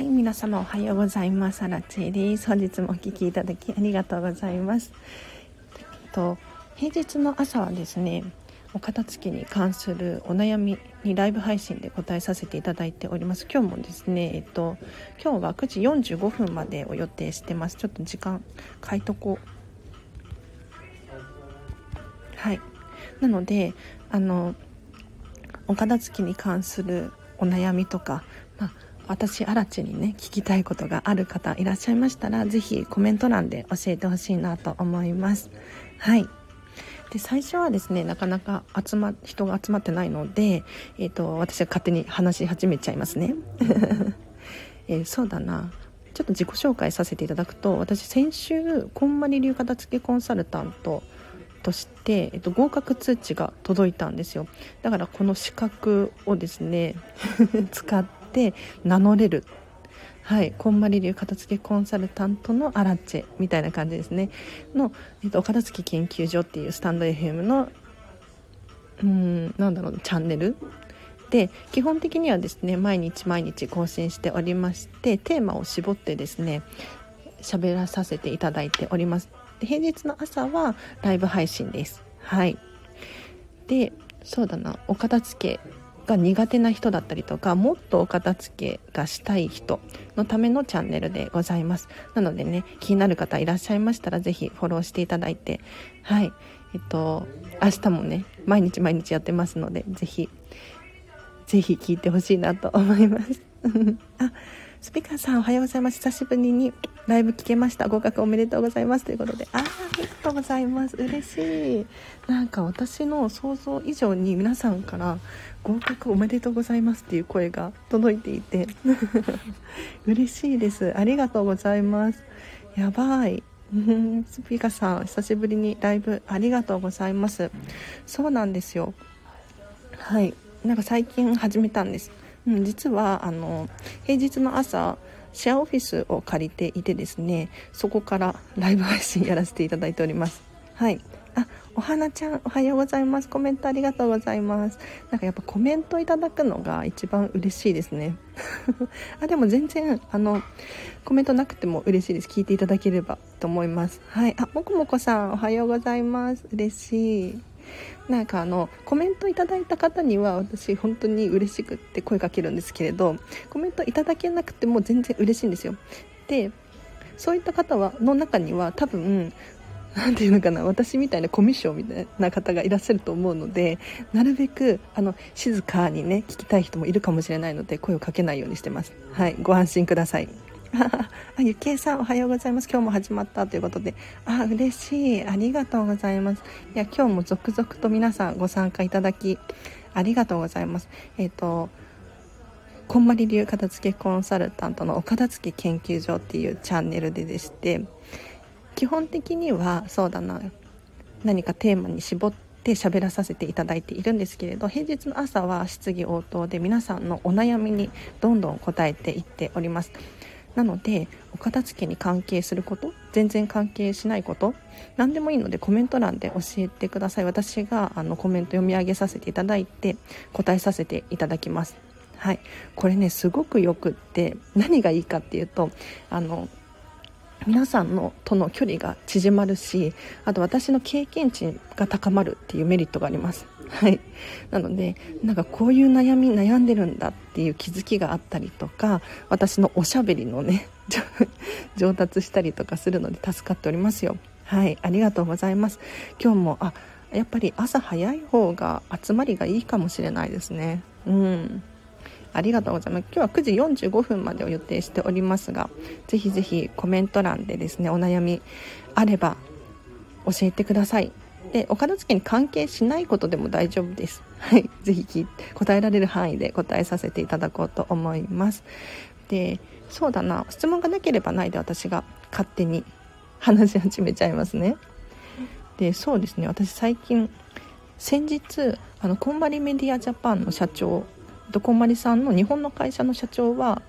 はい、皆様おはようございます。アラチェです。本日もお聞きいただきありがとうございます。えっと平日の朝はですね、お片付けに関するお悩みにライブ配信で答えさせていただいております。今日もですね、えっと今日は9時45分までを予定してます。ちょっと時間変えとこう。はい。なので、あのお片付けに関するお悩みとか、まあ私アラチにね聞きたいことがある方いらっしゃいましたら是非コメント欄で教えてほしいなと思います。はい。で最初はですねなかなか集ま人が集まってないので、えーと、私は勝手に話し始めちゃいますね、えー、そうだな。ちょっと自己紹介させていただくと私先週こんまり流片付けコンサルタントとして、えっと、合格通知が届いたんですよ。だからこの資格をですね 使ってて名乗れる。はい、こんまり流片付けコンサルタントのアラッチェみたいな感じですね。の、えっと、お片付け研究所っていうスタンド FM のうんなんだろうチャンネル。で基本的にはですね毎日毎日更新しておりましてテーマを絞ってですね喋らさせていただいております。平日の朝はライブ配信です。はい。でそうだなお片付けが苦手な人だったりとかもっとお片付けがしたい人のためのチャンネルでございます。なのでね気になる方いらっしゃいましたら是非フォローしていただいてはい。えっと明日もね毎日毎日やってますので是非是非聞いてほしいなと思います。あスピカーさんおはようございます。久しぶりにライブ聞けました。合格おめでとうございます。ということで。ああありがとうございます。嬉しい。なんか私の想像以上に皆さんから合格おめでとうございますっていう声が届いていて。嬉しいです。ありがとうございます。やばい。スピカさん久しぶりにライブありがとうございます。そうなんですよ。はい。なんか最近始めたんです。うん、実はあの平日の朝シェアオフィスを借りていてですねそこからライブ配信やらせていただいております。はい。あお花ちゃんおはようございます。コメントありがとうございます。なんかやっぱコメントいただくのが一番嬉しいですね。あでも全然あのコメントなくても嬉しいです。聞いていただければと思います。はい。あもこもこさんおはようございます。嬉しい。なんかあのコメントいただいた方には私本当に嬉しくって声かけるんですけれどコメントいただけなくても全然嬉しいんですよ。でそういった方はの中には多分何て言うのかな私みたいなコミッションみたいな方がいらっしゃると思うのでなるべくあの静かにね聞きたい人もいるかもしれないので声をかけないようにしてます。はいご安心ください。あ、ゆきえさんおはようございます。今日も始まったということで、あ、嬉しい。ありがとうございます。いや、今日も続々と皆さんご参加いただき、ありがとうございます。えっ、ー、と、こんまり流片付けコンサルタントのお片付け研究所っていうチャンネルででして、基本的には、そうだな、何かテーマに絞って喋らさせていただいているんですけれど平日の朝は質疑応答で皆さんのお悩みにどんどん答えていっておりますなのでお片付けに関係すること全然関係しないこと何でもいいのでコメント欄で教えてください。私があのコメント読み上げさせていただいて答えさせていただきます。はい。これねすごくよくって何がいいかっていうとあの皆さんのとの距離が縮まるしあと私の経験値が高まるっていうメリットがあります。はい。なのでなんかこういう悩み悩んでるんだっていう気づきがあったりとか私のおしゃべりのね 上達したりとかするので助かっておりますよ。はい。ありがとうございます。今日もあやっぱり朝早い方が集まりがいいかもしれないですね。うん。ありがとうございます。今日は9時45分までを予定しておりますがぜひぜひコメント欄でですねお悩みあれば教えてください。でお片付けに関係しないことでも大丈夫です。はい、ぜひ答えられる範囲で答えさせていただこうと思います。で、そうだな、質問がなければないで私が勝手に話し始めちゃいますね。で、そうですね、私最近先日あのこんまりメディアジャパンの社長こんまりさんの日本の会社の社長は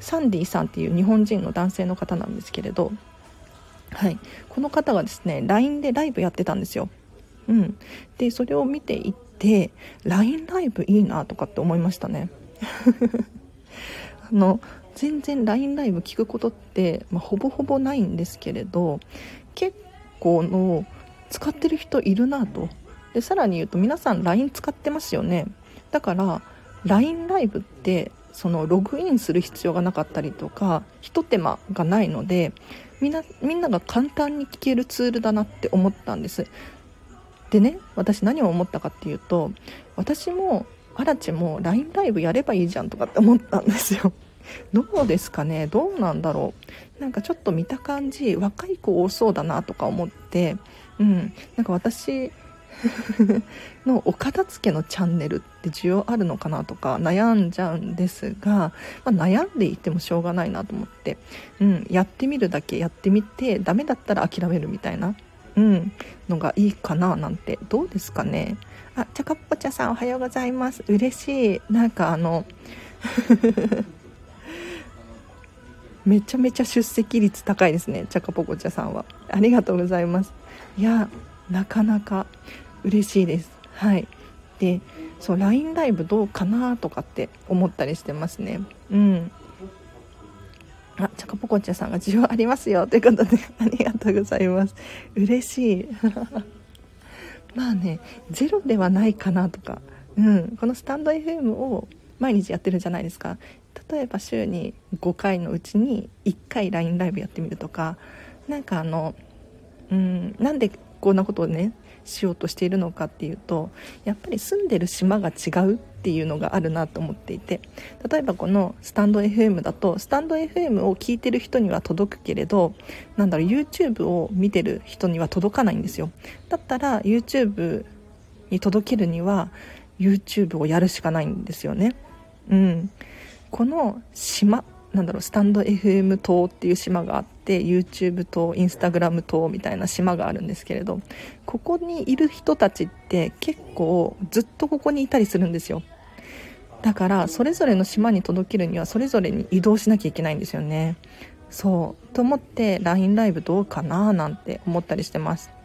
サンディさんっていう日本人の男性の方なんですけれどはい、この方がですね LINE でライブやってたんですよ。うん、でそれを見ていって LINE ライブいいなとかって思いましたね。あの全然 LINE ライブ聞くことって、まあ、ほぼほぼないんですけれど結構の使ってる人いるなと。でさらに言うと皆さん LINE 使ってますよね。だから LINE ライブってそのログインする必要がなかったりとかひと手間がないのでみんなみんなが簡単に聞けるツールだなって思ったんです。でね私何を思ったかっていうと私もアラチも LINE ライブやればいいじゃんとかって思ったんですよ。どうですかね？どうなんだろう？なんかちょっと見た感じ若い子多そうだなとか思ってうん。なんか私 のお片付けのチャンネルって需要あるのかなとか悩んじゃうんですが、まあ、悩んでいてもしょうがないなと思って、うん、やってみるだけやってみてダメだったら諦めるみたいな、うん、のがいいかななんて。どうですかね。あちゃかっぽちゃさんおはようございます。嬉しい。なんかあの めちゃめちゃ出席率高いですねちゃかぽこちゃさんは。ありがとうございます。いやなかなか嬉しいです。はい。でそう LINE ライブどうかなとかって思ったりしてますね。うん。あチャカポコチャさんが需要ありますよ。ということで ありがとうございます。嬉しい。まあねゼロではないかなとか。うん。このスタンド FM を毎日やってるじゃないですか。例えば週に5回のうちに1回 LINE ライブやってみるとか。なんかあのうんなんでこんなことをねしようとしているのかっていうとやっぱり住んでる島が違うっていうのがあるなと思っていて例えばこのスタンド FM だとスタンド FM を聞いてる人には届くけれどなんだろう YouTube を見てる人には届かないんですよ。だったら YouTube に届けるには YouTube をやるしかないんですよね。うん。この島なんだろうスタンド FM 島っていう島があって YouTube 島 Instagram 島みたいな島があるんですけれどここにいる人たちって結構ずっとここにいたりするんですよ。だからそれぞれの島に届けるにはそれぞれに移動しなきゃいけないんですよね。そう。と思って LINE ライブどうかななんて思ったりしてます。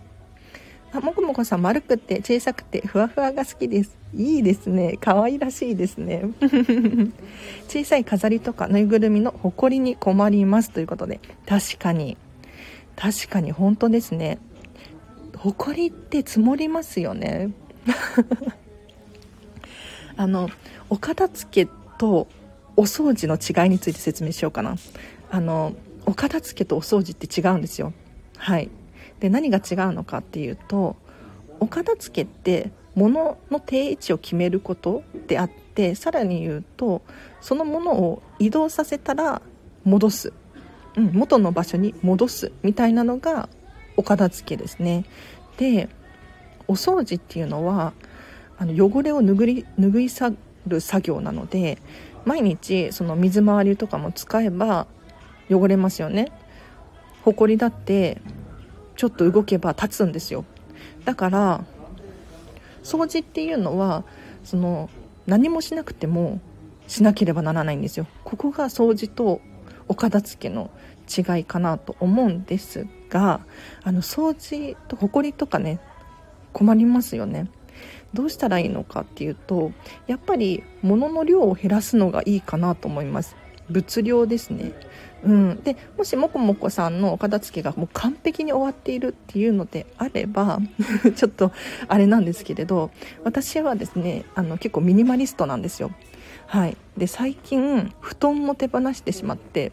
あもこもこさん丸くて小さくてふわふわが好きです。いいですね。可愛らしいですね。小さい飾りとかぬいぐるみのほこりに困りますということで。確かに。確かに本当ですね。ほこりって積もりますよね。あのお片付けとお掃除の違いについて説明しようかな。あのお片付けとお掃除って違うんですよ。はい。で何が違うのかっていうとお片付けって物の定位置を決めることであってさらに言うとそのものを移動させたら戻す、うん、元の場所に戻すみたいなのがお片付けですね。でお掃除っていうのはあの汚れを拭い拭い去る作業なので毎日その水回りとかも使えば汚れますよね。ほこりだってちょっと動けば立つんですよ。だから掃除っていうのはその何もしなくてもしなければならないんですよ。ここが掃除とお片付けの違いかなと思うんですがあの掃除とほこりとかね困りますよね。どうしたらいいのかっていうとやっぱり物の量を減らすのがいいかなと思います。物量ですね。うん、でもしもこもこさんのお片付けがもう完璧に終わっているっていうのであれば ちょっとあれなんですけれど私はですねあの結構ミニマリストなんですよ。はい。で最近布団も手放してしまって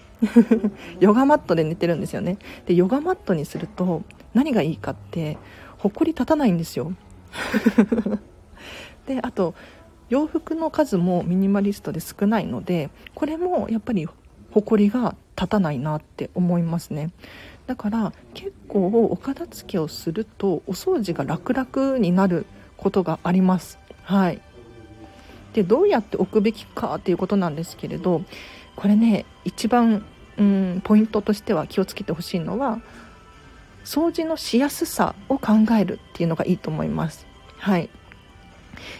ヨガマットで寝てるんですよね。でヨガマットにすると何がいいかってほこり立たないんですよ。であと洋服の数もミニマリストで少ないのでこれもやっぱりほこりが立たないなって思いますね。だから結構お片付けをするとお掃除が楽々になることがあります。はい。でどうやって置くべきかっていうことなんですけれどこれね一番うんポイントとしては気をつけてほしいのは掃除のしやすさを考えるっていうのがいいと思います。はい。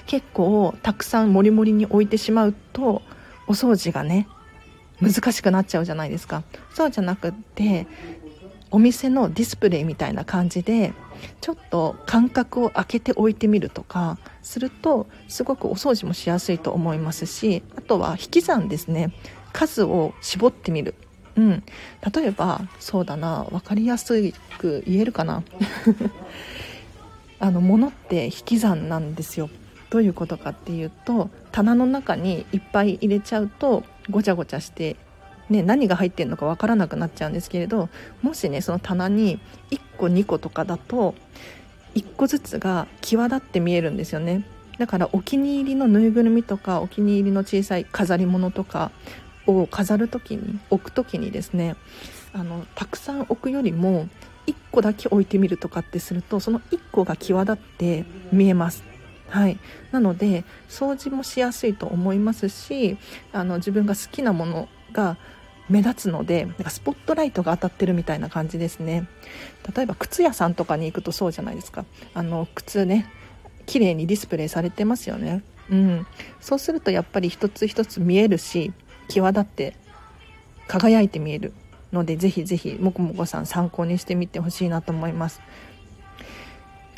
結構たくさんモリモリに置いてしまうとお掃除がね難しくなっちゃうじゃないですか。そうじゃなくってお店のディスプレイみたいな感じでちょっと間隔を空けておいてみるとかするとすごくお掃除もしやすいと思いますしあとは引き算ですね。数を絞ってみる。うん、例えばそうだな分かりやすく言えるかな。あの物って引き算なんですよ。どういうことかっていうと棚の中にいっぱい入れちゃうとごちゃごちゃしてね、何が入ってるのか分からなくなっちゃうんですけれどもしねその棚に1個2個とかだと1個ずつが際立って見えるんですよね。だからお気に入りのぬいぐるみとかお気に入りの小さい飾り物とかを飾る時に置く時にですねあのたくさん置くよりも1個だけ置いてみるとかってするとその1個が際立って見えます。はい、なので掃除もしやすいと思いますしあの自分が好きなものが目立つのでなんかスポットライトが当たってるみたいな感じですね。例えば靴屋さんとかに行くとそうじゃないですか。あの靴ね綺麗にディスプレイされてますよね。うん。そうするとやっぱり一つ一つ見えるし際立って輝いて見えるのでぜひぜひもこもこさん参考にしてみてほしいなと思います。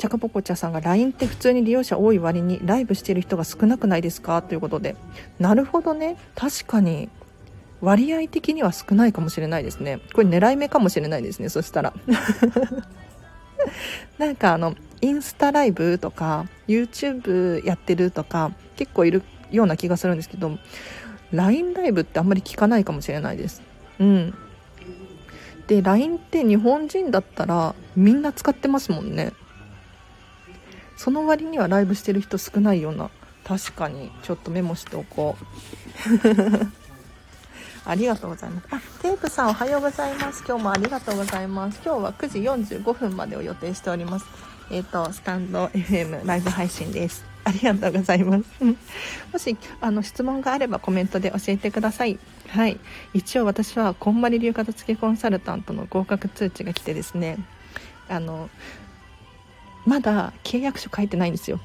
チャカポコチャさんが LINE って普通に利用者多い割にライブしてる人が少なくないですか？ということで。なるほどね。確かに割合的には少ないかもしれないですね。これ狙い目かもしれないですね。そしたら。なんかあのインスタライブとか YouTube やってるとか結構いるような気がするんですけど LINE ライブってあんまり聞かないかもしれないです。うん。で LINE って日本人だったらみんな使ってますもんね。その割にはライブしてる人少ないような確かにちょっとメモしておこう ありがとうございます。あ、テープさんおはようございます。今日もありがとうございます。今日は9時45分までを予定しております。えっ、ー、と、スタンド FM ライブ配信です。ありがとうございます。もし、あの、質問があればコメントで教えてください。はい。一応私は、こんまり流片付けコンサルタントの合格通知が来てですね、あの、まだ契約書書いてないんですよ。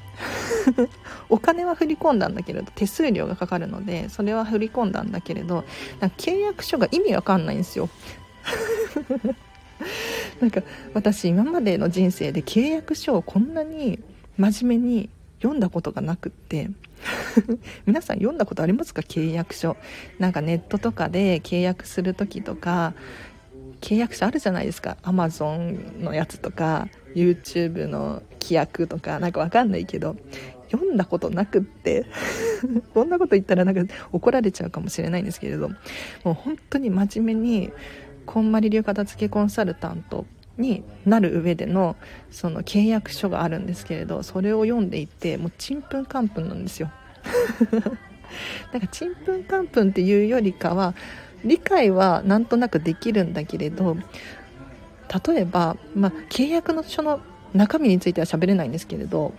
お金は振り込んだんだけれど手数料がかかるのでそれは振り込んだんだけれどなんか契約書が意味わかんないんですよ。なんか私今までの人生で契約書をこんなに真面目に読んだことがなくって 皆さん読んだことありますか？契約書。なんかネットとかで契約する時とか契約書あるじゃないですか？Amazon のやつとか。YouTube の規約とかなんかわかんないけど読んだことなくって こんなこと言ったらなんか怒られちゃうかもしれないんですけれどもう本当に真面目にこんまり流片付けコンサルタントになる上でのその契約書があるんですけれどそれを読んでいてもうちんぷんかんぷんなんですよ。なんかちんぷんかんぷんっていうよりかは理解はなんとなくできるんだけれど例えば、まあ、契約の書の中身については喋れないんですけれど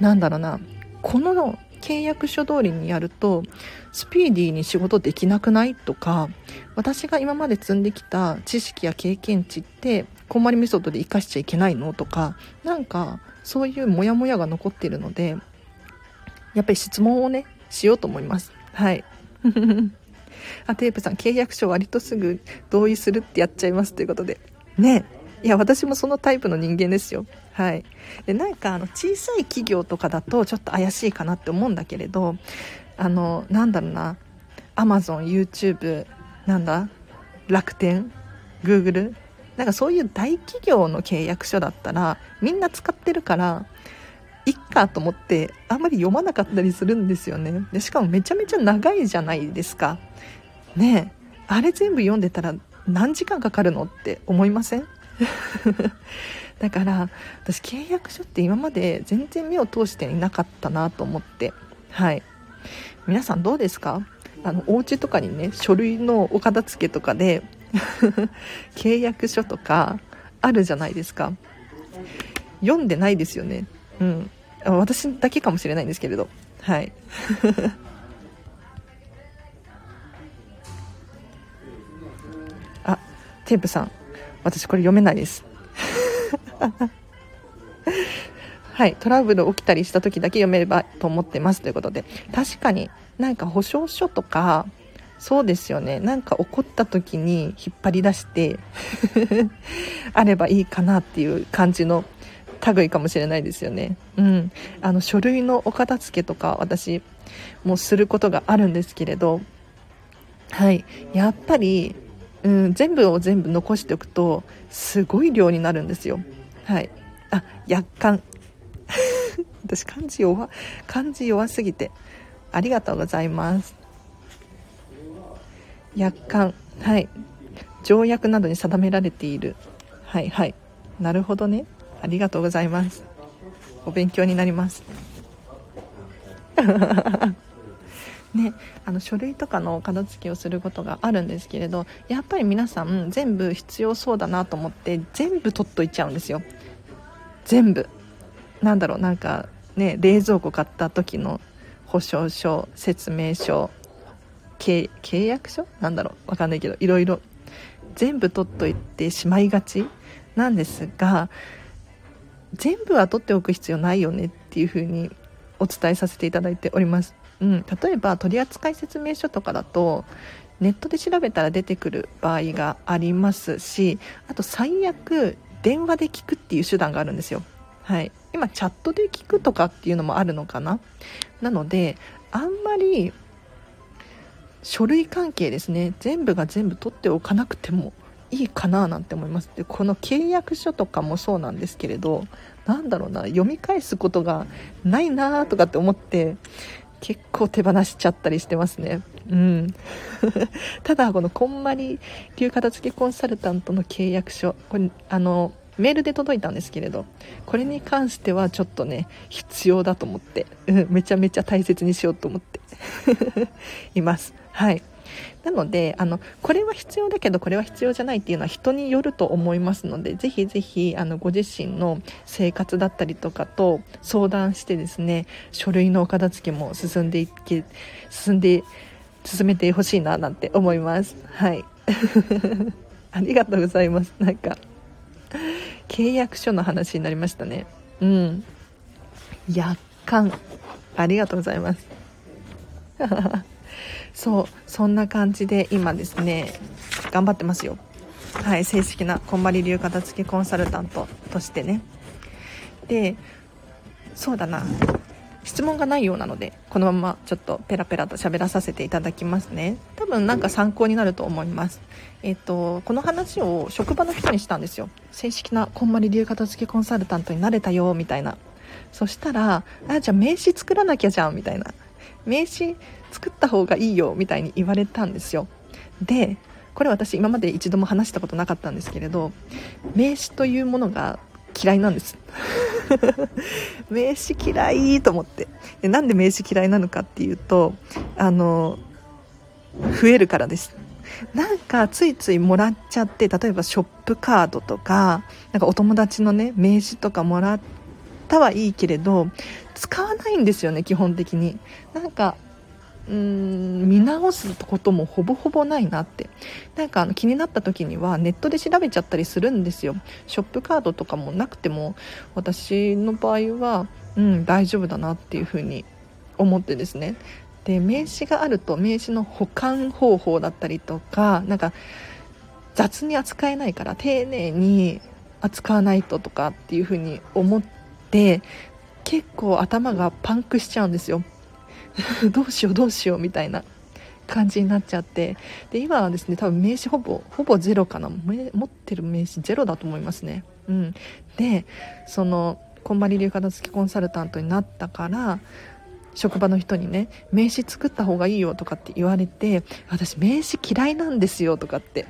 なんだろうなこの契約書通りにやるとスピーディーに仕事できなくないとか私が今まで積んできた知識や経験値ってこんまりメソッドで活かしちゃいけないのとかなんかそういうモヤモヤが残っているのでやっぱり質問をねしようと思います。はい。あテープさん契約書割とすぐ同意するってやっちゃいますということでね。いや私もそのタイプの人間ですよ。はい。でなんかあの小さい企業とかだとちょっと怪しいかなって思うんだけれどあのなんだろうな。Amazon、YouTube なんだ？楽天 Google なんかそういう大企業の契約書だったらみんな使ってるからいっかと思ってあんまり読まなかったりするんですよね。でしかもめちゃめちゃ長いじゃないですか。ね。あれ全部読んでたら何時間かかるのって思いません？だから私契約書って今まで全然目を通していなかったなと思って。はい。皆さんどうですか？あのお家とかにね書類のお片付けとかで 契約書とかあるじゃないですか。読んでないですよね。うん。私だけかもしれないんですけれど。はい。テープさん。私これ読めないです。はい。トラブル起きたりした時だけ読めればと思ってます。ということで。確かになんか保証書とかそうですよね。なんか怒った時に引っ張り出して あればいいかなっていう感じの類かもしれないですよね。うん。あの書類のお片付けとか私もすることがあるんですけれど。はい。やっぱり、うん、全部を全部残しておくとすごい量になるんですよ。はい。あ約款 私漢字弱漢字弱すぎてありがとうございます。約款はい。条約などに定められている。はいはい。なるほどね。ありがとうございます。お勉強になります。ね、あの書類とかの片付けをすることがあるんですけれどやっぱり皆さん全部必要そうだなと思って全部取っといちゃうんですよ。全部。なんだろうなんかね冷蔵庫買った時の保証書説明書契約書？なんだろうわかんないけどいろいろ。全部取っといてしまいがちなんですが全部は取っておく必要ないよねっていうふうにお伝えさせていただいております、うん、例えば取扱説明書とかだとネットで調べたら出てくる場合がありますしあと最悪電話で聞くっていう手段があるんですよ。はい。今チャットで聞くとかっていうのもあるのかな。なのであんまり書類関係ですね。全部が全部取っておかなくてもいいかななんて思います。でこの契約書とかもそうなんですけれどなんだろうな読み返すことがないなとかって思って結構手放しちゃったりしてますね。うん。ただこのこんまり流片付けコンサルタントの契約書これあのメールで届いたんですけれどこれに関してはちょっとね必要だと思って、うん、めちゃめちゃ大切にしようと思って います。はい。なのであのこれは必要だけどこれは必要じゃないっていうのは人によると思いますのでぜひぜひあのご自身の生活だったりとかと相談してですね書類のお片付けも進んでいけ進んで進めてほしいななんて思います。はい。ありがとうございます。なんか契約書の話になりましたね。うん。約款ありがとうございます。そうそんな感じで今ですね頑張ってますよ。はい正式なこんまり流片付けコンサルタントとしてね。でそうだな。質問がないようなのでこのままちょっとペラペラと喋らさせていただきますね。多分なんか参考になると思います。えっ、とこの話を職場の人にしたんですよ。正式なこんまり流片付けコンサルタントになれたよみたいな。そしたらあじゃあ名刺作らなきゃじゃんみたいな。名刺作った方がいいよみたいに言われたんですよ。でこれ私今まで一度も話したことなかったんですけれど名刺というものが嫌いなんです。名刺嫌いと思って。でなんで名刺嫌いなのかっていうとあの増えるからです。なんかついついもらっちゃって例えばショップカードとかなんかお友達のね名刺とかもらったはいいけれど使わないんですよね基本的に。なんかうーん見直すこともほぼほぼないなって。なんかあの気になった時にはネットで調べちゃったりするんですよ。ショップカードとかもなくても私の場合はうん大丈夫だなっていうふうに思ってですね。で名刺があると名刺の保管方法だったりとかなんか雑に扱えないから丁寧に扱わないととかっていうふうに思ってで結構頭がパンクしちゃうんですよ。どうしようどうしようみたいな感じになっちゃって。で今はですね多分名刺ほぼほぼゼロかな。持ってる名刺ゼロだと思いますね。うん。でそのこんまり流片付きコンサルタントになったから職場の人にね名刺作った方がいいよとかって言われて私名刺嫌いなんですよとかって。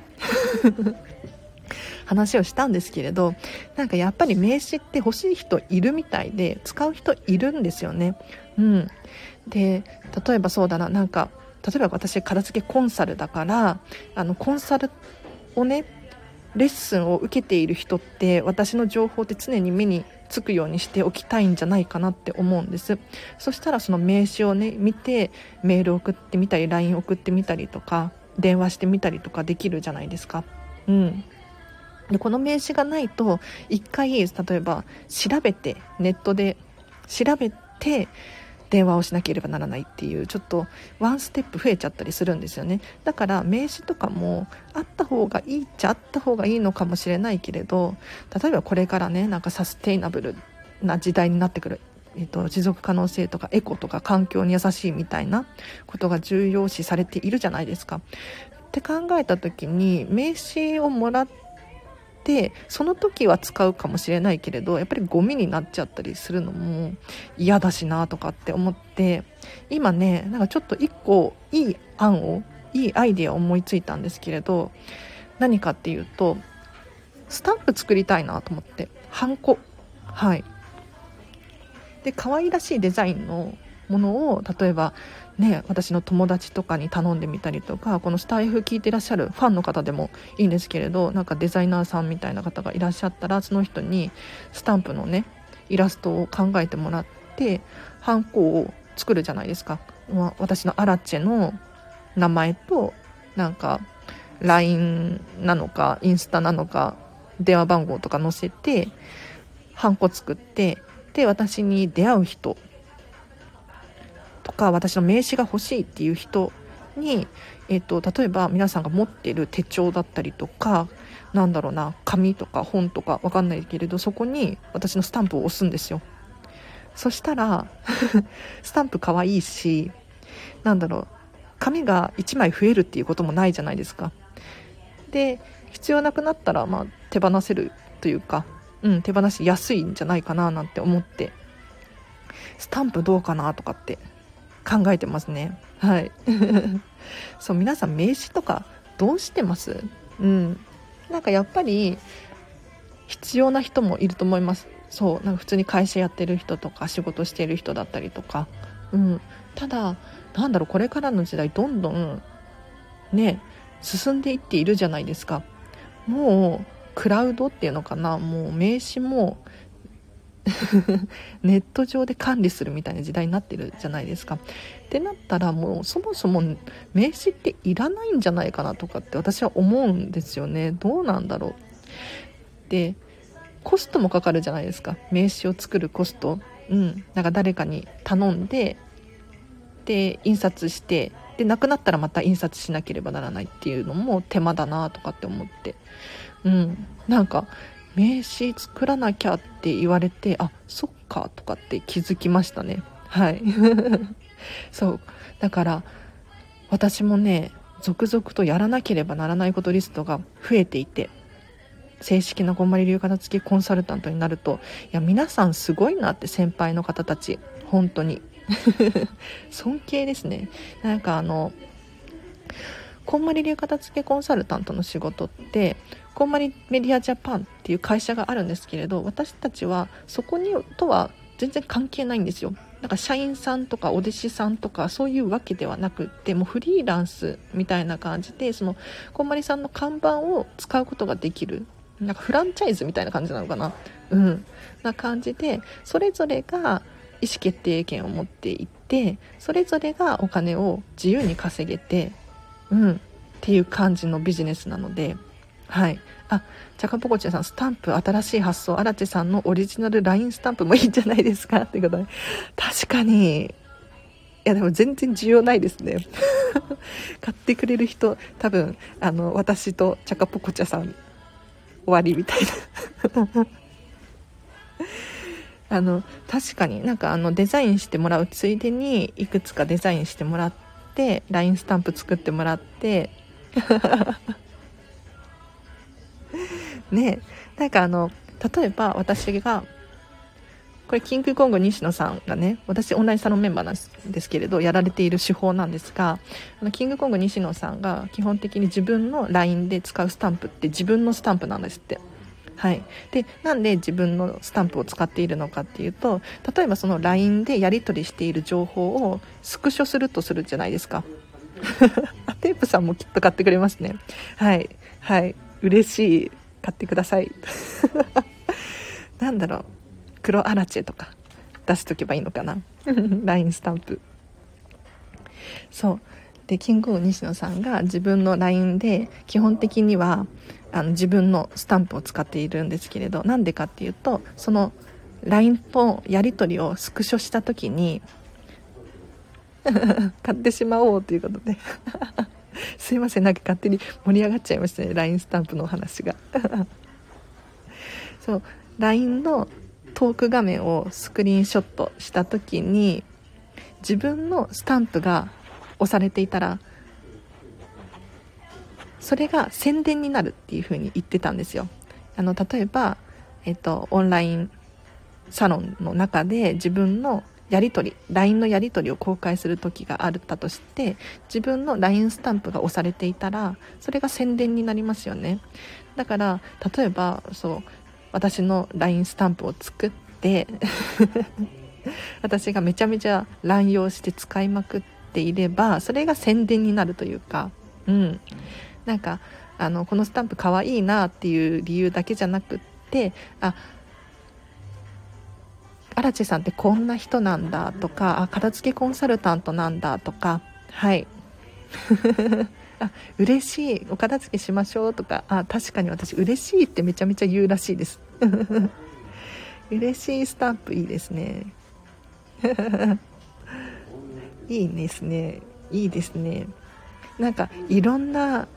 話をしたんですけれどなんかやっぱり名刺って欲しい人いるみたいで使う人いるんですよね。うん。で例えばそうだななんか例えば私片付けコンサルだからあのコンサルをねレッスンを受けている人って私の情報って常に目につくようにしておきたいんじゃないかなって思うんです。そしたらその名刺をね見てメール送ってみたり LINE 送ってみたりとか電話してみたりとかできるじゃないですか。うん。でこの名刺がないと1回例えば調べてネットで調べて電話をしなければならないっていうちょっとワンステップ増えちゃったりするんですよねだから名刺とかもあった方がいいっちゃあった方がいいのかもしれないけれど例えばこれからねなんかサステイナブルな時代になってくるえっと、持続可能性とかエコとか環境に優しいみたいなことが重要視されているじゃないですか。って考えた時に名刺をもらってその時は使うかもしれないけれどやっぱりゴミになっちゃったりするのも嫌だしなとかって思って今ねなんかちょっと1個いい案をいいアイデアを思いついたんですけれど何かっていうとスタンプ作りたいなと思ってハンコ。はい。で可愛らしいデザインのものを例えばね私の友達とかに頼んでみたりとかこのスタイフ聞いてらっしゃるファンの方でもいいんですけれどなんかデザイナーさんみたいな方がいらっしゃったらその人にスタンプのねイラストを考えてもらってハンコを作るじゃないですか、まあ、私のアラチェの名前となんか LINE なのかインスタなのか電話番号とか載せてハンコ作ってで私に出会う人とか私の名刺が欲しいっていう人に、えーと、例えば皆さんが持ってる手帳だったりとかなんだろうな紙とか本とか分かんないけれどそこに私のスタンプを押すんですよ。そしたら スタンプ可愛いしなんだろう紙が1枚増えるっていうこともないじゃないですか。で必要なくなったら、まあ、手放せるというか、うん、手放しやすいんじゃないかななんて思って。スタンプどうかなとかって。考えてますね。はい。そう皆さん名刺とかどうしてます？うん。なんかやっぱり必要な人もいると思います。そうなんか普通に会社やってる人とか仕事してる人だったりとか。うん。ただなんだろうこれからの時代どんどんね進んでいっているじゃないですか。もうクラウドっていうのかな。もう名刺も ネット上で管理するみたいな時代になってるじゃないですか。ってなったらもうそもそも名刺っていらないんじゃないかなとかって私は思うんですよね。どうなんだろう。でコストもかかるじゃないですか名刺を作るコスト。うん、なんか誰かに頼んでで印刷してでなくなったらまた印刷しなければならないっていうのも手間だなとかって思ってうんなんか名刺作らなきゃって言われてあそっかとかって気づきましたね。はい。そう。だから私もね続々とやらなければならないことリストが増えていて正式なこんまり流片付きコンサルタントになるといや皆さんすごいなって先輩の方たち本当に。尊敬ですね。なんかあのこんまり流片付けコンサルタントの仕事ってこんまりメディアジャパンっていう会社があるんですけれど私たちはそこにとは全然関係ないんですよ。なんか社員さんとかお弟子さんとかそういうわけではなくってもうフリーランスみたいな感じでそのこんまりさんの看板を使うことができる。なんかフランチャイズみたいな感じなのかな。うん。な感じでそれぞれが意思決定権を持っていってそれぞれがお金を自由に稼げてうん。っていう感じのビジネスなのではい。あチャカポコチャさんスタンプ新しい発想荒地さんのオリジナル LINE スタンプもいいんじゃないですかってことで。確かに。いやでも全然需要ないですね。買ってくれる人多分あの私とチャカポコチャさん終わりみたいな。あの確かになんかあのデザインしてもらうついでにいくつかデザインしてもらって LINE スタンプ作ってもらって。ね。なんかあの例えば私がこれキングコング西野さんがね私オンラインサロンメンバーなんですけれどやられている手法なんですがあのキングコング西野さんが基本的に自分の LINE で使うスタンプって自分のスタンプなんですって。はい、でなんで自分のスタンプを使っているのかっていうと例えばその LINE でやり取りしている情報をスクショするとするじゃないですか。テープさんもきっと買ってくれますね。はい。はい。嬉しい。買ってください。なんだろう。黒アラチェとか出しとけばいいのかな。LINE スタンプ。そう。でキングオブ西野さんが自分の LINE で基本的にはあの自分のスタンプを使っているんですけれどなんでかっていうとその LINE とやり取りをスクショした時に 買ってしまおうということで。すいませんなんか勝手に盛り上がっちゃいましたね LINE スタンプのお話が。そう LINE のトーク画面をスクリーンショットした時に自分のスタンプが押されていたらそれが宣伝になるっていう風に言ってたんですよ。あの例えば、えっと、オンラインサロンの中で自分のやり取り LINE のやり取りを公開する時があったとして自分の LINE スタンプが押されていたらそれが宣伝になりますよね。だから例えばそう私の LINE スタンプを作って 私がめちゃめちゃ乱用して使いまくっていればそれが宣伝になるというかうん。なんかあのこのスタンプかわいいなっていう理由だけじゃなくってあ荒地さんってこんな人なんだとかあ片付けコンサルタントなんだとかはい。あ嬉しい。お片付けしましょうとかあ確かに私嬉しいってめちゃめちゃ言うらしいです。嬉しいスタンプいいですね。いいですね。いいですね。なんかいろんな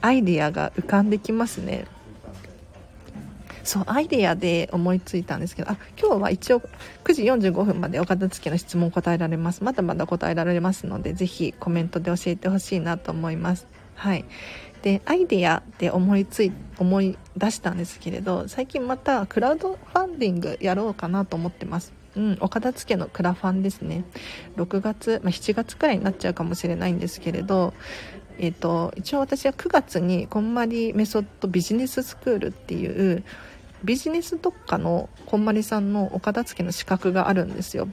アイディアが浮かんできますね。そうアイデアで思いついたんですけどあ今日は一応9時45分までお片付けの質問答えられます。まだまだ答えられますのでぜひコメントで教えてほしいなと思います。はい。でアイデアで思いつい思い出したんですけれど最近またクラウドファンディングやろうかなと思ってます。うん、お片付けのクラファンですね。6月、まあ、7月くらいになっちゃうかもしれないんですけれどえーと、一応私は9月にこんまりメソッドビジネススクールっていうビジネス特化のこんまりさんのお片付けの資格があるんですよ。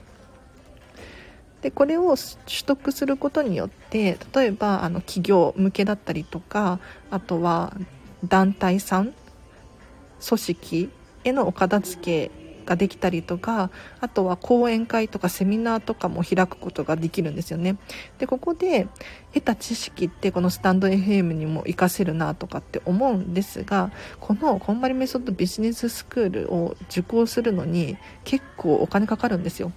でこれを取得することによって例えばあの企業向けだったりとかあとは団体さん組織へのお片付けができたりとかあとは講演会とかセミナーとかも開くことができるんですよね。でここで得た知識ってこのスタンド FM にも活かせるなとかって思うんですがこのこんまりメソッドビジネススクールを受講するのに結構お金かかるんですよ。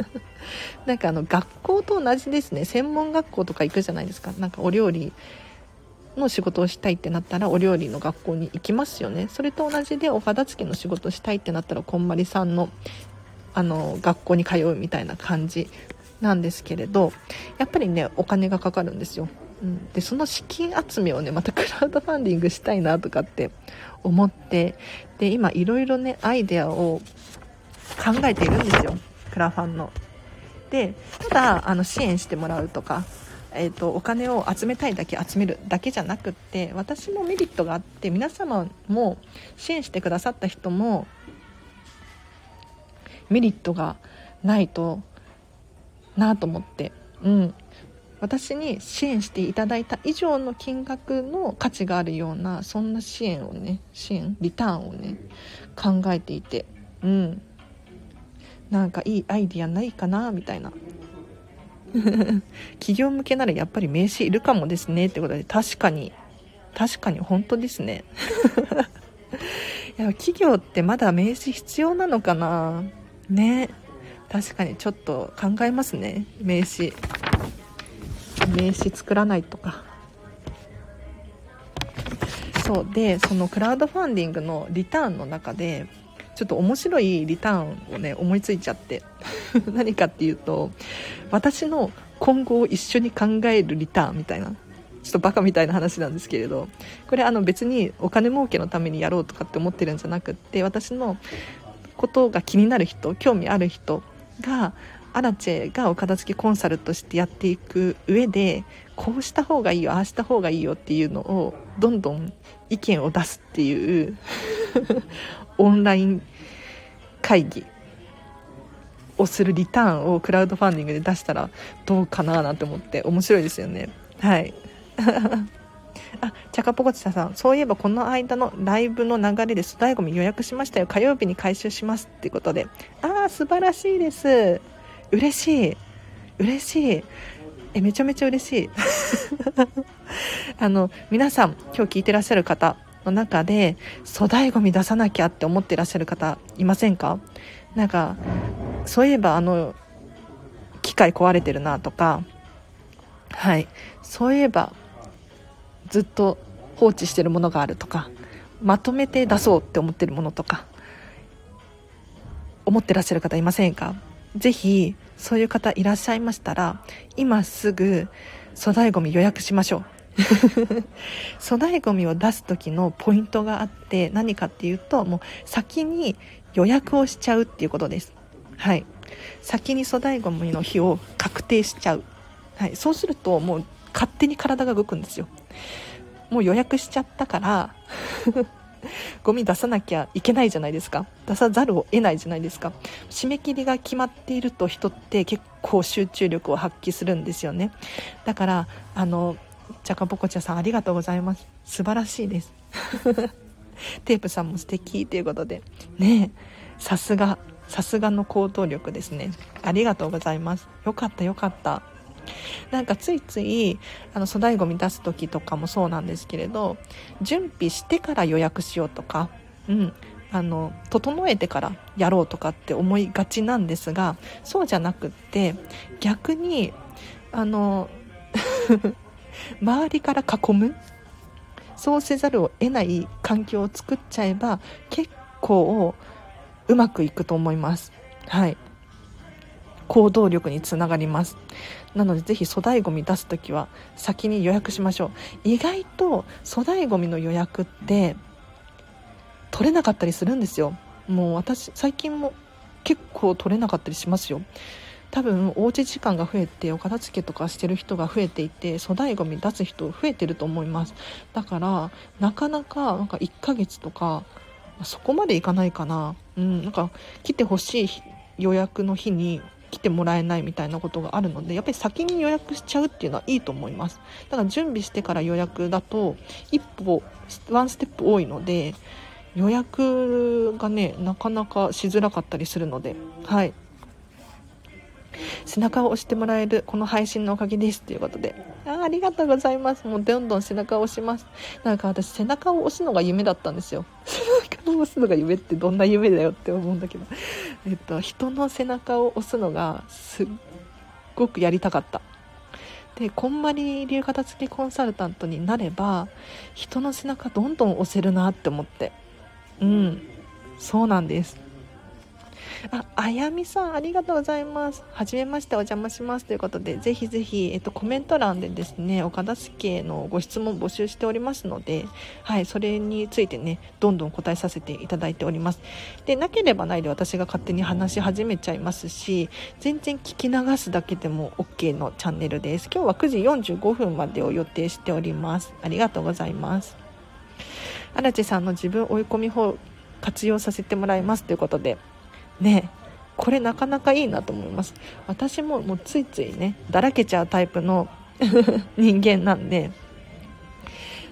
なんかあの学校と同じですね。専門学校とか行くじゃないですか。なんかお料理の仕事をしたいってなったらお料理の学校に行きますよね。それと同じでお片付けの仕事したいってなったらこんまりさんのあの学校に通うみたいな感じなんですけれどやっぱりねお金がかかるんですよ、うん、でその資金集めをねまたクラウドファンディングしたいなとかって思ってで今いろいろねアイデアを考えているんですよ。クラファンの。でただあの支援してもらうとかえーと、お金を集めたいだけ集めるだけじゃなくって私もメリットがあって皆様も支援してくださった人もメリットがないとなと思って、うん、私に支援していただいた以上の金額の価値があるようなそんな支援をね支援リターンをね考えていてうん。なんかいいアイディアないかなみたいな。企業向けならやっぱり名刺いるかもですねってことで確かに。確かに本当ですね。いや企業ってまだ名刺必要なのかな？ね。確かにちょっと考えますね。名刺。名刺作らないとか。そう。でそのクラウドファンディングのリターンの中でちょっと面白いリターンをね思いついちゃって。何かっていうと私の今後を一緒に考えるリターンみたいなちょっとバカみたいな話なんですけれどこれあの別にお金儲けのためにやろうとかって思ってるんじゃなくって私のことが気になる人興味ある人がアラチェがお片付けコンサルとしてやっていく上でこうした方がいいよああした方がいいよっていうのをどんどん意見を出すっていう オンライン会議をするリターンをクラウドファンディングで出したらどうかななんて思って面白いですよね。はい。あチャカポコチサさんそういえばこの間のライブの流れで粗大ごみ予約しましたよ。火曜日に回収しますってことで。ああ素晴らしいです。嬉しい。嬉しい。えめちゃめちゃ嬉しい。あの皆さん今日聞いてらっしゃる方の中で粗大ごみ出さなきゃって思ってらっしゃる方いませんか？なんかそういえばあの機械壊れてるなとかはい。そういえばずっと放置してるものがあるとかまとめて出そうって思ってるものとか思ってらっしゃる方いませんか？ぜひそういう方いらっしゃいましたら今すぐ粗大ごみ予約しましょう。粗大ごみを出す時のポイントがあって何かっていうともう先に予約をしちゃうっていうことです。はい。先に粗大ごみの日を確定しちゃう、はい、そうするともう勝手に体が動くんですよ。もう予約しちゃったから ゴミ出さなきゃいけないじゃないですか。出さざるを得ないじゃないですか。締め切りが決まっていると人って結構集中力を発揮するんですよね。だからあのチャカポコチャさんありがとうございます。素晴らしいです。テープさんも素敵ということで。ねさすがさすがの行動力ですね。ありがとうございます。よかったよかった。なんかついついあの粗大ごみ出す時とかもそうなんですけれど準備してから予約しようとか、うん、あの整えてからやろうとかって思いがちなんですがそうじゃなくって逆にあの 周りから囲む。そうせざるを得ない環境を作っちゃえば結構うまくいくと思います。はい。行動力につながります。なのでぜひ粗大ごみ出す時は先に予約しましょう。意外と粗大ごみの予約って取れなかったりするんですよ。もう私最近も結構取れなかったりしますよ。多分おうち時間が増えてお片付けとかしてる人が増えていて粗大ごみ出す人増えてると思います。だからなかなかなんか1ヶ月とかそこまでいかないかな。うんなんか来てほしい予約の日に来てもらえないみたいなことがあるのでやっぱり先に予約しちゃうっていうのはいいと思います。だから準備してから予約だと一歩ワンステップ多いので予約がねなかなかしづらかったりするのではい。背中を押してもらえるこの配信のおかげですということで。あありがとうございます。もうどんどん背中を押します。なんか私背中を押すのが夢だったんですよ。背中を押すのが夢ってどんな夢だよって思うんだけど。えっと人の背中を押すのがすっごくやりたかった。でこんまり流片付けコンサルタントになれば人の背中どんどん押せるなって思って。うん。そうなんです。あ、あやみさん、ありがとうございます。はじめまして、お邪魔します。ということで、ぜひぜひ、えっと、コメント欄でですね、お片付けのご質問募集しておりますので、はい、それについてね、どんどん答えさせていただいております。で、なければないで私が勝手に話し始めちゃいますし、全然聞き流すだけでも OK のチャンネルです。今日は9時45分までを予定しております。ありがとうございます。荒地さんの自分追い込み法活用させてもらいますということでねこれなかなかいいなと思います。私ももうついついねだらけちゃうタイプの 人間なんで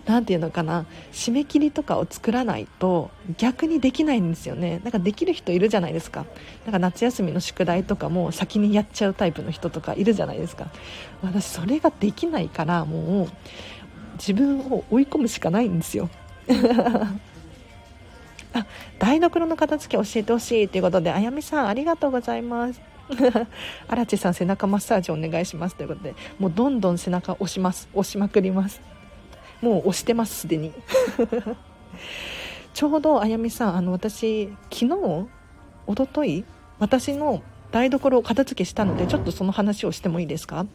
何て言うのかな締め切りとかを作らないと逆にできないんですよね。なんかできる人いるじゃないですか。なんか夏休みの宿題とかも先にやっちゃうタイプの人とかいるじゃないですか。私それができないからもう自分を追い込むしかないんですよ。あ台所の片付け教えてほしいということであやみさんありがとうございます。荒地さん背中マッサージお願いしますということでもうどんどん背中押します。押しまくります。もう押してますすでに。ちょうどあやみさんあの私昨日一昨日私の台所を片付けしたのでちょっとその話をしてもいいですか？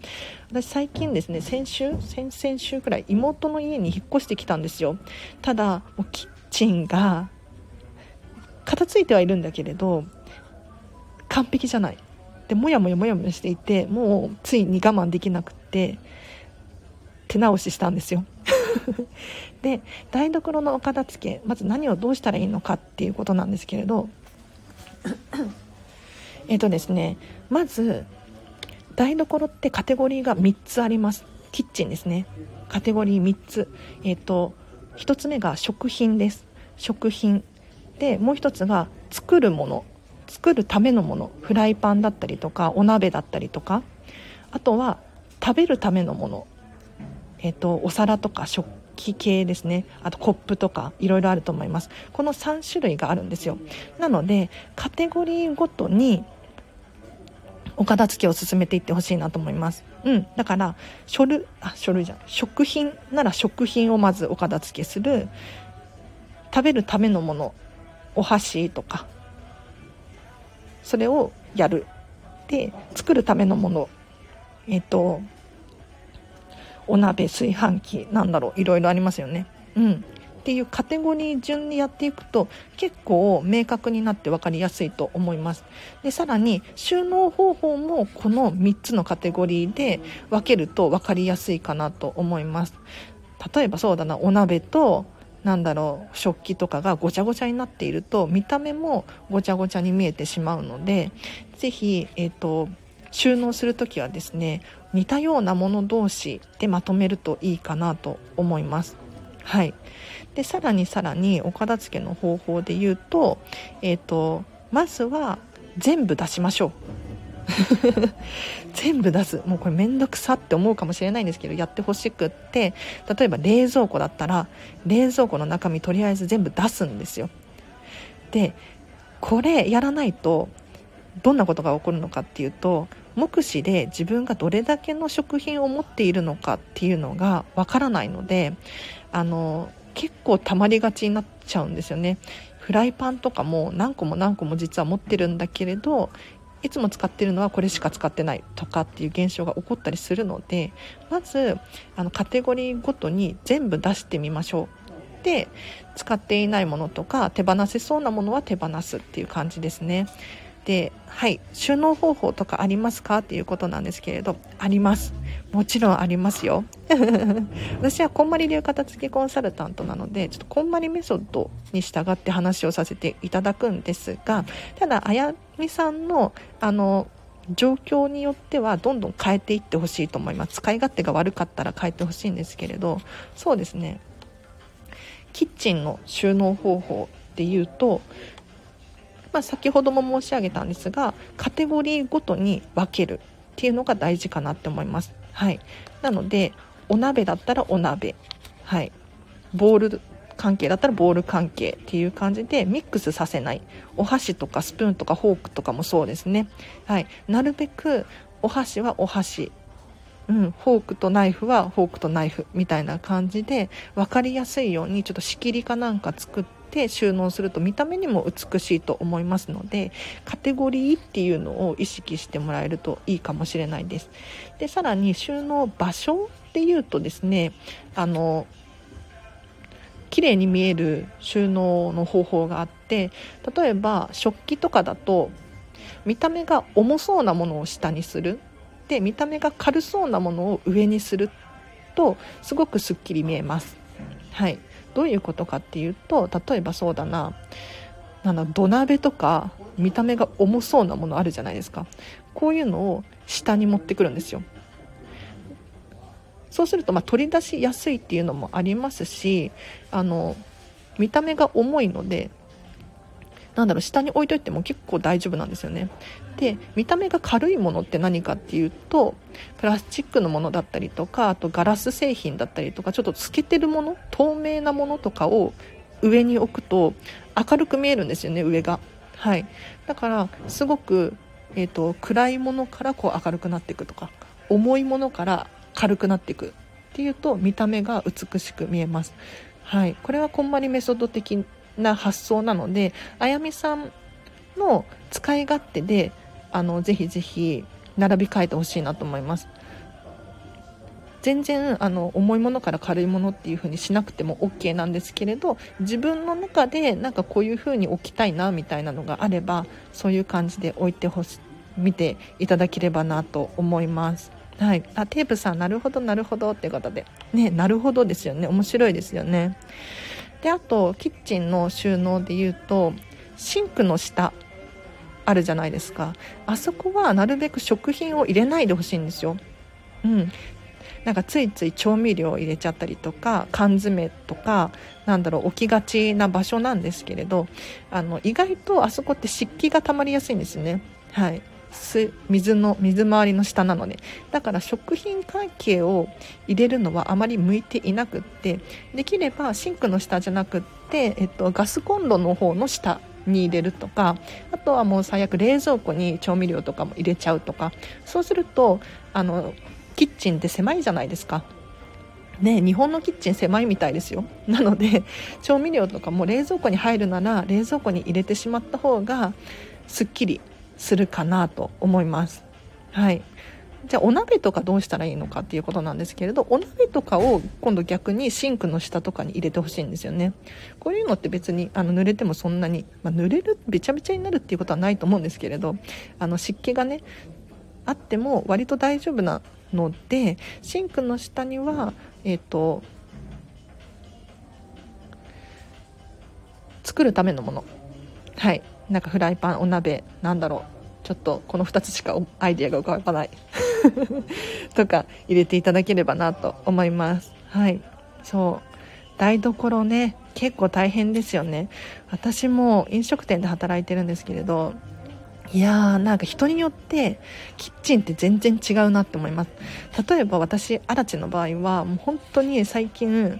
私最近ですね先週先々週くらい妹の家に引っ越してきたんですよ。ただもうキッチンが片付いてはいるんだけれど完璧じゃない。でもやもやもやもやしていてもうついに我慢できなくって手直ししたんですよ。で台所のお片付けまず何をどうしたらいいのかっていうことなんですけれど えっとですねまず台所ってカテゴリーが3つあります。キッチンですね。カテゴリー3つ。えっと1つ目が食品です。食品。でもう一つが作るもの作るためのものフライパンだったりとかお鍋だったりとかあとは食べるためのもの、えーと、お皿とか食器系ですねあとコップとかいろいろあると思いますこの3種類があるんですよなのでカテゴリーごとにお片付けを進めていってほしいなと思います。うん。だから、書類、あ、書類じゃん。食品なら食品をまずお片付けする。食べるためのもの、お箸とか、それをやる。で、作るためのもの、えっ、と、お鍋、炊飯器、なんだろう、いろいろありますよね。うん。っていうカテゴリー順にやっていくと結構明確になって分かりやすいと思いますでさらに収納方法もこの3つのカテゴリーで分けると分かりやすいかなと思います例えばそうだなお鍋となんだろう食器とかがごちゃごちゃになっていると見た目もごちゃごちゃに見えてしまうので是非、えーと収納する時はですね似たようなもの同士でまとめるといいかなと思います。はい。でさらにさらにお片付けの方法で言うと,、えーと、まずは全部出しましょう。全部出す。もうこれ面倒くさって思うかもしれないんですけどやってほしくって例えば冷蔵庫だったら冷蔵庫の中身とりあえず全部出すんですよ。でこれやらないとどんなことが起こるのかっていうと目視で自分がどれだけの食品を持っているのかっていうのがわからないのであの結構溜まりがちになっちゃうんですよね。フライパンとかも何個も何個も実は持ってるんだけれどいつも使ってるのはこれしか使ってないとかっていう現象が起こったりするのでまずあのカテゴリーごとに全部出してみましょう。で使っていないものとか手放せそうなものは手放すっていう感じですね。ではい収納方法とかありますか？っていうことなんですけれどあります。もちろんありますよ。私はこんまり流片付けコンサルタントなのでちょっとこんまりメソッドに従って話をさせていただくんですがただあやみさんのあの状況によってはどんどん変えていってほしいと思います。使い勝手が悪かったら変えてほしいんですけれどそうですね。キッチンの収納方法でいうとまあ、先ほども申し上げたんですがカテゴリーごとに分けるっていうのが大事かなって思います。はい、なのでお鍋だったらお鍋、はい、ボール関係だったらボール関係っていう感じでミックスさせない。お箸とかスプーンとかフォークとかもそうですね、はい、なるべくお箸はお箸。うん、フォークとナイフはフォークとナイフみたいな感じで分かりやすいようにちょっと仕切りかなんか作って収納すると見た目にも美しいと思いますのでカテゴリーっていうのを意識してもらえるといいかもしれないです。でさらに収納場所でいうとですねあの綺麗に見える収納の方法があって例えば食器とかだと見た目が重そうなものを下にする。で見た目が軽そうなものを上にするとすごくすっきり見えます。はい、どういうことかっていうと例えばそうだな。なの土鍋とか見た目が重そうなものあるじゃないですか。こういうのを下に持ってくるんですよ。そうするとま取り出しやすいっていうのもありますしあの見た目が重いのでなんだろう下に置いといても結構大丈夫なんですよね。で見た目が軽いものって何かっていうとプラスチックのものだったりとかあとガラス製品だったりとかちょっと透けてるもの透明なものとかを上に置くと明るく見えるんですよね上が。はい。だからすごく、えーと、暗いものからこう明るくなっていくとか重いものから軽くなっていくっていうと見た目が美しく見えます。はい。これはこんまりメソッド的な発想なのであやみさんの使い勝手であのぜひぜひ並び替えてほしいなと思います。全然あの重いものから軽いものっていう風にしなくても OK なんですけれど自分の中でなんかこういう風に置きたいなみたいなのがあればそういう感じで置いてほし見ていただければなと思います。はい、あテープさんなるほどなるほどってことで。ねなるほどですよね。面白いですよね。であとキッチンの収納で言うとシンクの下あるじゃないですか。あそこはなるべく食品を入れないでほしいんですよ。うん。なんかついつい調味料を入れちゃったりとか缶詰とかなんだろう置きがちな場所なんですけれどあの意外とあそこって湿気が溜まりやすいんですね。はい。水の水回りの下なのでだから食品関係を入れるのはあまり向いていなくってできればシンクの下じゃなくって、えっと、ガスコンロの方の下に入れるとかあとはもう最悪冷蔵庫に調味料とかも入れちゃうとか。そうするとあのキッチンって狭いじゃないですか。ね、日本のキッチン狭いみたいですよ。なので調味料とかも冷蔵庫に入るなら冷蔵庫に入れてしまった方がすっきりするかなと思います。はい。じゃあお鍋とかどうしたらいいのかっていうことなんですけれどお鍋とかを今度逆にシンクの下とかに入れてほしいんですよね。こういうのって別にあの濡れてもそんなに、まあ、濡れるべちゃべちゃになるっていうことはないと思うんですけれどあの湿気がねあっても割と大丈夫なのでシンクの下にはえっ、ー、と作るためのもの。はい。なんかフライパンお鍋なんだろう。ちょっとこの2つしかアイデアが浮かばない。とか入れていただければなと思います。はい。そう。台所ね結構大変ですよね。私も飲食店で働いてるんですけれどいやーなんか人によってキッチンって全然違うなって思います。例えば私アラチの場合はもう本当に最近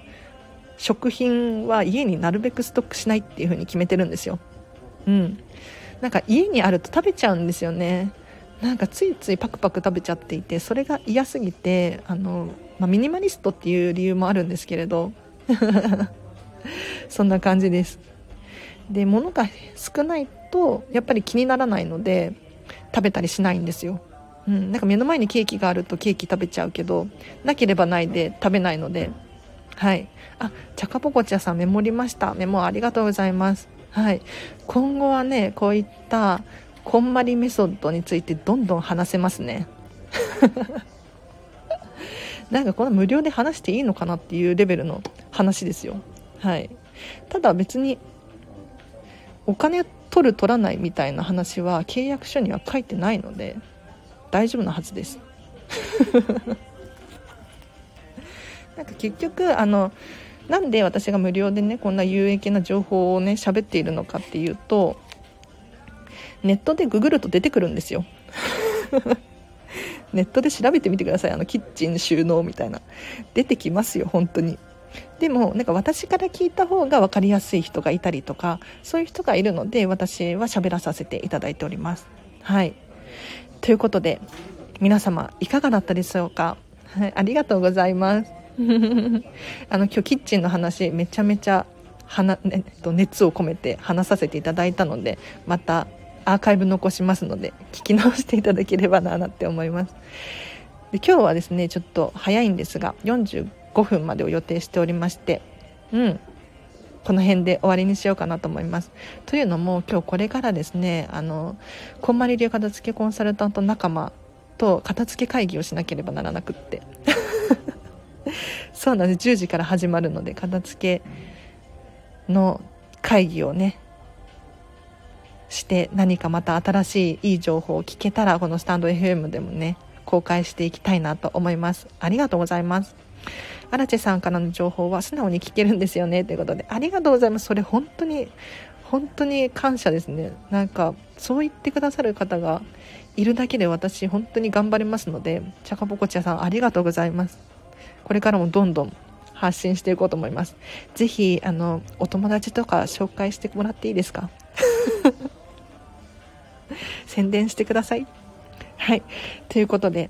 食品は家になるべくストックしないっていう風に決めてるんですよ。うん。なんか家にあると食べちゃうんですよね。なんかついついパクパク食べちゃっていてそれが嫌すぎてあの、まあ、ミニマリストっていう理由もあるんですけれど。そんな感じです。で物が少ないとやっぱり気にならないので食べたりしないんですよ、うん、なんか目の前にケーキがあるとケーキ食べちゃうけどなければないで食べないので。はい。あチャカポコチャさんメモりました。メモありがとうございます。はい。今後はねこういったこんまりメソッドについてどんどん話せますね。なんかこの無料で話していいのかなっていうレベルの話ですよ。はい。ただ別にお金取る取らないみたいな話は契約書には書いてないので大丈夫なはずです。なんか結局あのなんで私が無料でねこんな有益な情報をね喋っているのかっていうとネットでググると出てくるんですよ。ネットで調べてみてください。あのキッチン収納みたいな。出てきますよ本当に。でもなんか私から聞いた方が分かりやすい人がいたりとかそういう人がいるので私は喋らさせていただいております。はい。ということで皆様いかがだったでしょうか、はい、ありがとうございます。あの今日キッチンの話めちゃめちゃはえっと、熱を込めて話させていただいたのでまたアーカイブ残しますので聞き直していただければななって思います。で今日はですねちょっと早いんですが45分までを予定しておりましてうん。この辺で終わりにしようかなと思います。というのも今日これからですねあのこんまり流片付けコンサルタント仲間と片付け会議をしなければならなくって。そうなんです。10時から始まるので片付けの会議をねして何かまた新しいいい情報を聞けたらこのスタンド FM でもね公開していきたいなと思います。ありがとうございます。アラチェさんからの情報は素直に聞けるんですよね。ということでありがとうございます。それ本当に本当に感謝ですね。なんかそう言ってくださる方がいるだけで私本当に頑張りますのでチャカポコチャさんありがとうございます。これからもどんどん発信していこうと思います。ぜひあのお友達とか紹介してもらっていいですか？宣伝してください。はい。ということで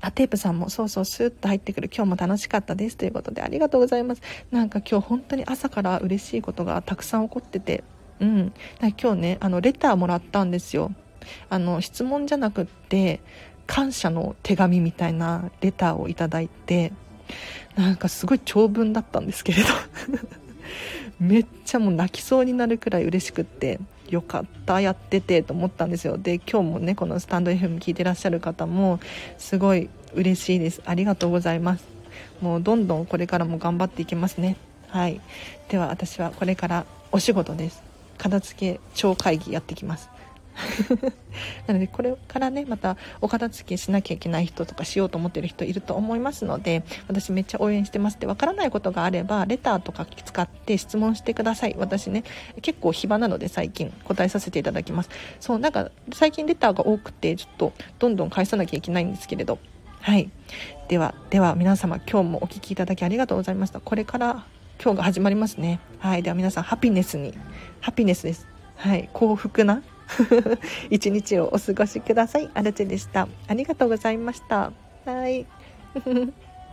あ、テープさんもそうそうスーッと入ってくる。今日も楽しかったです。ということでありがとうございます。なんか今日本当に朝から嬉しいことがたくさん起こっててうん。今日ねあのレターもらったんですよ。あの質問じゃなくって感謝の手紙みたいなレターをいただいてなんかすごい長文だったんですけれど めっちゃもう泣きそうになるくらい嬉しくってよかったやっててと思ったんですよ。で今日もねこのスタンド FM 聞いてらっしゃる方もすごい嬉しいです。ありがとうございます。もうどんどんこれからも頑張っていきますね。はい。では私はこれからお仕事です。片付け超会議やってきます。なのでこれからねまたお片付けしなきゃいけない人とかしようと思ってる人いると思いますので私めっちゃ応援してますでわからないことがあればレターとか使って質問してください。私ね結構暇なので最近答えさせていただきます。そうなんか最近レターが多くてちょっとどんどん返さなきゃいけないんですけれど。はい。ではでは皆様今日もお聴きいただきありがとうございました。これから今日が始まりますね。はい。では皆さんハピネスにハピネスです。はい。幸福な 一日をお過ごしください。アルチェでした。ありがとうございました。はい。